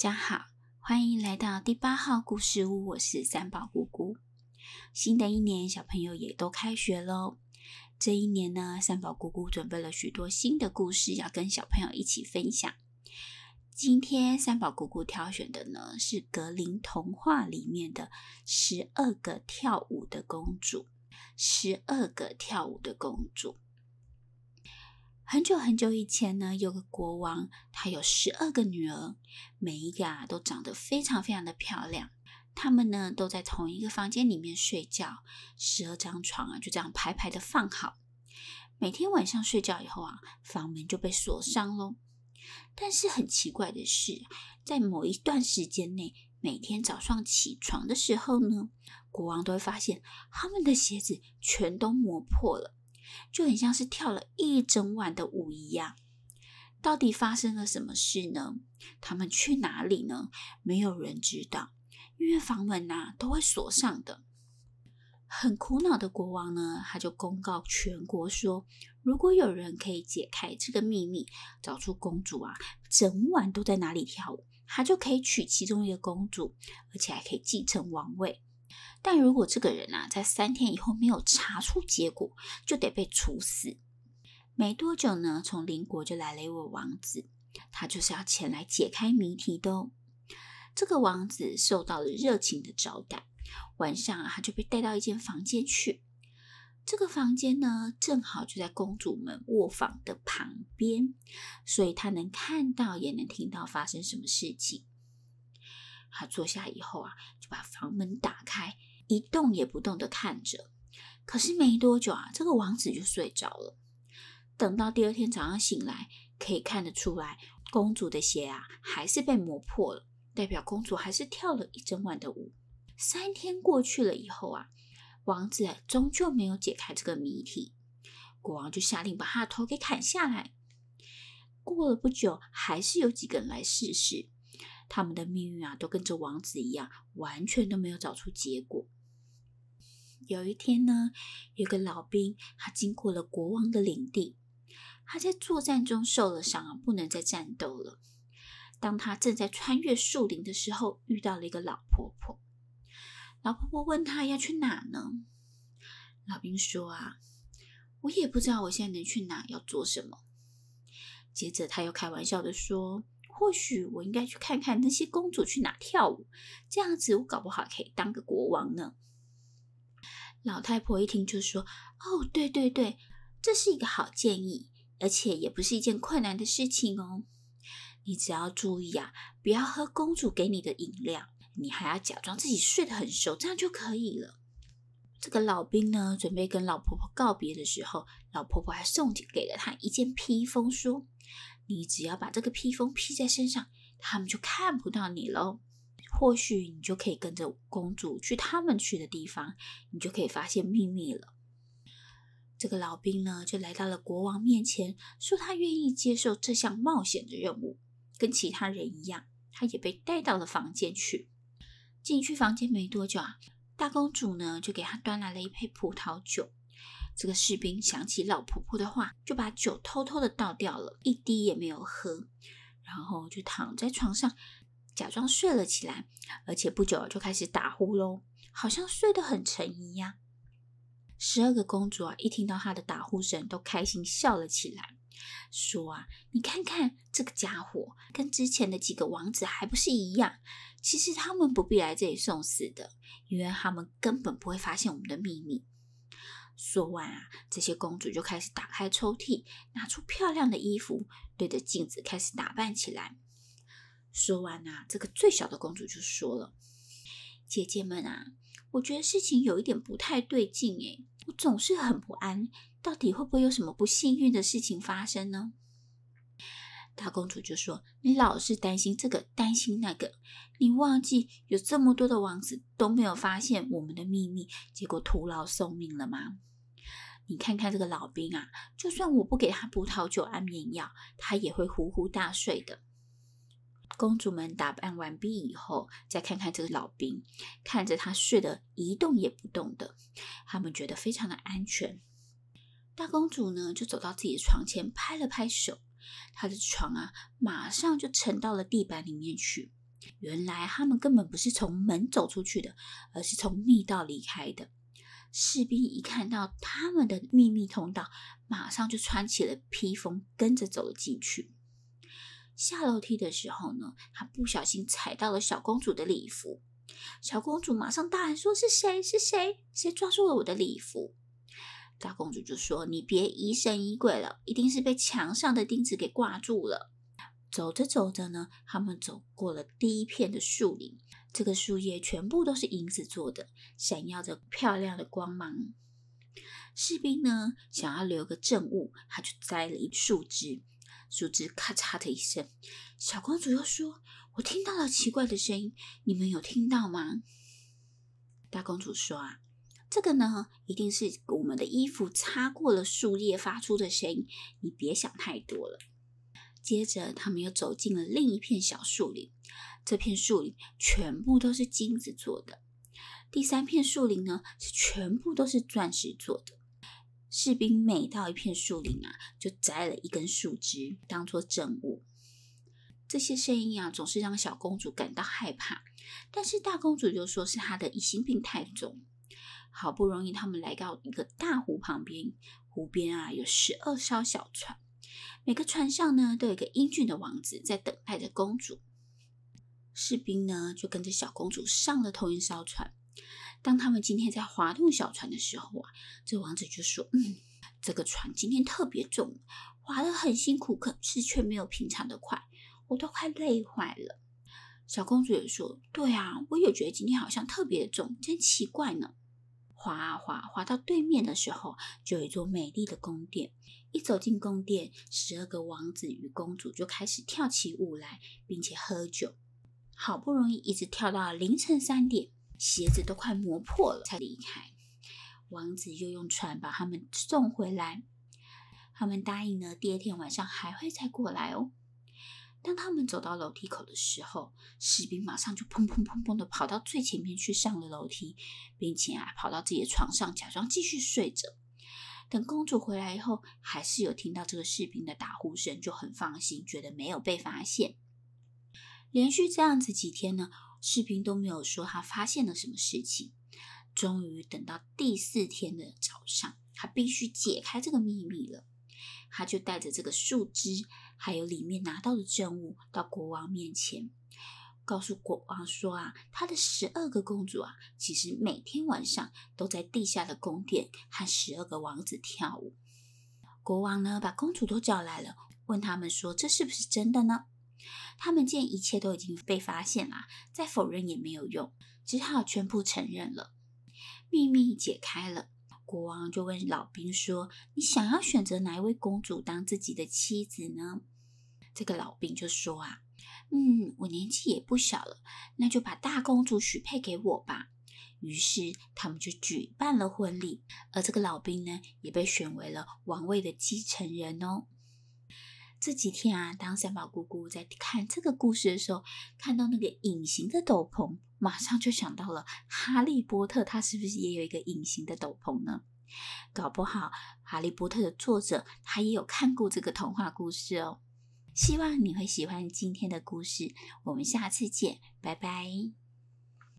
家好，欢迎来到第八号故事屋，我是三宝姑姑。新的一年，小朋友也都开学喽。这一年呢，三宝姑姑准备了许多新的故事要跟小朋友一起分享。今天三宝姑姑挑选的呢，是格林童话里面的十二个跳舞的公主。十二个跳舞的公主。很久很久以前呢，有个国王，他有十二个女儿，每一个啊都长得非常非常的漂亮。她们呢都在同一个房间里面睡觉，十二张床啊就这样排排的放好。每天晚上睡觉以后啊，房门就被锁上喽。但是很奇怪的是，在某一段时间内，每天早上起床的时候呢，国王都会发现他们的鞋子全都磨破了。就很像是跳了一整晚的舞一样，到底发生了什么事呢？他们去哪里呢？没有人知道，因为房门呐、都会锁上的。很苦恼的国王呢，他就公告全国说，如果有人可以解开这个秘密，找出公主啊整晚都在哪里跳舞，他就可以娶其中一个公主，而且还可以继承王位。但如果这个人啊，在三天以后没有查出结果，就得被处死。没多久呢，从邻国就来了一位王子，他就是要前来解开谜题的哦。这个王子受到了热情的招待，晚上啊，他就被带到一间房间去。这个房间呢，正好就在公主们卧房的旁边，所以他能看到，也能听到发生什么事情。他坐下以后啊，就把房门打开。一动也不动的看着，可是没多久啊，这个王子就睡着了。等到第二天早上醒来，可以看得出来，公主的鞋啊还是被磨破了，代表公主还是跳了一整晚的舞。三天过去了以后啊，王子终究没有解开这个谜题，国王就下令把他的头给砍下来。过了不久，还是有几个人来试试，他们的命运啊都跟着王子一样，完全都没有找出结果。有一天呢，有个老兵，他经过了国王的领地，他在作战中受了伤，不能再战斗了。当他正在穿越树林的时候，遇到了一个老婆婆。老婆婆问他要去哪呢？老兵说：“啊，我也不知道我现在能去哪，要做什么。”接着他又开玩笑的说：“或许我应该去看看那些公主去哪跳舞，这样子我搞不好可以当个国王呢。”老太婆一听就说：“哦，对对对，这是一个好建议，而且也不是一件困难的事情哦。你只要注意啊，不要喝公主给你的饮料，你还要假装自己睡得很熟，这样就可以了。”这个老兵呢，准备跟老婆婆告别的时候，老婆婆还送给了他一件披风，说：“你只要把这个披风披在身上，他们就看不到你喽。”或许你就可以跟着公主去他们去的地方，你就可以发现秘密了。这个老兵呢，就来到了国王面前，说他愿意接受这项冒险的任务，跟其他人一样，他也被带到了房间去。进去房间没多久啊，大公主呢就给他端来了一杯葡萄酒。这个士兵想起老婆婆的话，就把酒偷偷的倒掉了，一滴也没有喝，然后就躺在床上。假装睡了起来，而且不久就开始打呼噜，好像睡得很沉一样。十二个公主啊，一听到他的打呼声，都开心笑了起来，说啊，你看看这个家伙，跟之前的几个王子还不是一样？其实他们不必来这里送死的，因为他们根本不会发现我们的秘密。说完啊，这些公主就开始打开抽屉，拿出漂亮的衣服，对着镜子开始打扮起来。说完啊，这个最小的公主就说了：“姐姐们啊，我觉得事情有一点不太对劲诶，我总是很不安，到底会不会有什么不幸运的事情发生呢？”大公主就说：“你老是担心这个，担心那个，你忘记有这么多的王子都没有发现我们的秘密，结果徒劳送命了吗？你看看这个老兵啊，就算我不给他葡萄酒、安眠药，他也会呼呼大睡的。”公主们打扮完毕以后，再看看这个老兵，看着他睡得一动也不动的，他们觉得非常的安全。大公主呢，就走到自己的床前，拍了拍手，他的床啊，马上就沉到了地板里面去。原来他们根本不是从门走出去的，而是从密道离开的。士兵一看到他们的秘密通道，马上就穿起了披风，跟着走了进去。下楼梯的时候呢，他不小心踩到了小公主的礼服，小公主马上大喊说：“是谁？是谁？谁抓住了我的礼服？”大公主就说：“你别疑神疑鬼了，一定是被墙上的钉子给挂住了。”走着走着呢，他们走过了第一片的树林。这个树叶全部都是银子做的，闪耀着漂亮的光芒。士兵呢，想要留个证物，他就摘了一树枝，树枝咔嚓的一声。小公主又说：“我听到了奇怪的声音，你们有听到吗？”大公主说：“啊，这个呢，一定是我们的衣服擦过了树叶发出的声音。你别想太多了。”接着，他们又走进了另一片小树林。这片树林全部都是金子做的。第三片树林呢，是全部都是钻石做的。士兵每到一片树林啊，就摘了一根树枝当做证物。这些声音啊，总是让小公主感到害怕。但是大公主就说是她的疑心病太重。好不容易，他们来到一个大湖旁边，湖边啊有十二艘小船，每个船上呢都有一个英俊的王子在等待着公主。士兵呢，就跟着小公主上了同一艘船。当他们今天在划动小船的时候啊，这王子就说：“嗯，这个船今天特别重，划得很辛苦，可是却没有平常的快，我都快累坏了。”小公主也说：“对啊，我也觉得今天好像特别重，真奇怪呢。”划啊划，划到对面的时候，就有一座美丽的宫殿。一走进宫殿，十二个王子与公主就开始跳起舞来，并且喝酒。好不容易一直跳到凌晨三点，鞋子都快磨破了才离开。王子又用船把他们送回来，他们答应了第二天晚上还会再过来哦。当他们走到楼梯口的时候，士兵马上就砰砰砰砰的跑到最前面去上了楼梯，并且啊跑到自己的床上假装继续睡着。等公主回来以后，还是有听到这个士兵的打呼声，就很放心，觉得没有被发现。连续这样子几天呢，士兵都没有说他发现了什么事情。终于等到第四天的早上，他必须解开这个秘密了。他就带着这个树枝，还有里面拿到的证物，到国王面前，告诉国王说啊，他的十二个公主啊，其实每天晚上都在地下的宫殿和十二个王子跳舞。国王呢，把公主都叫来了，问他们说，这是不是真的呢？他们见一切都已经被发现了，再否认也没有用，只好全部承认了。秘密解开了，国王就问老兵说：“你想要选择哪一位公主当自己的妻子呢？”这个老兵就说：“啊，嗯，我年纪也不小了，那就把大公主许配给我吧。”于是他们就举办了婚礼，而这个老兵呢，也被选为了王位的继承人哦。这几天啊，当三宝姑姑在看这个故事的时候，看到那个隐形的斗篷，马上就想到了哈利波特，他是不是也有一个隐形的斗篷呢？搞不好哈利波特的作者他也有看过这个童话故事哦。希望你会喜欢今天的故事，我们下次见，拜拜。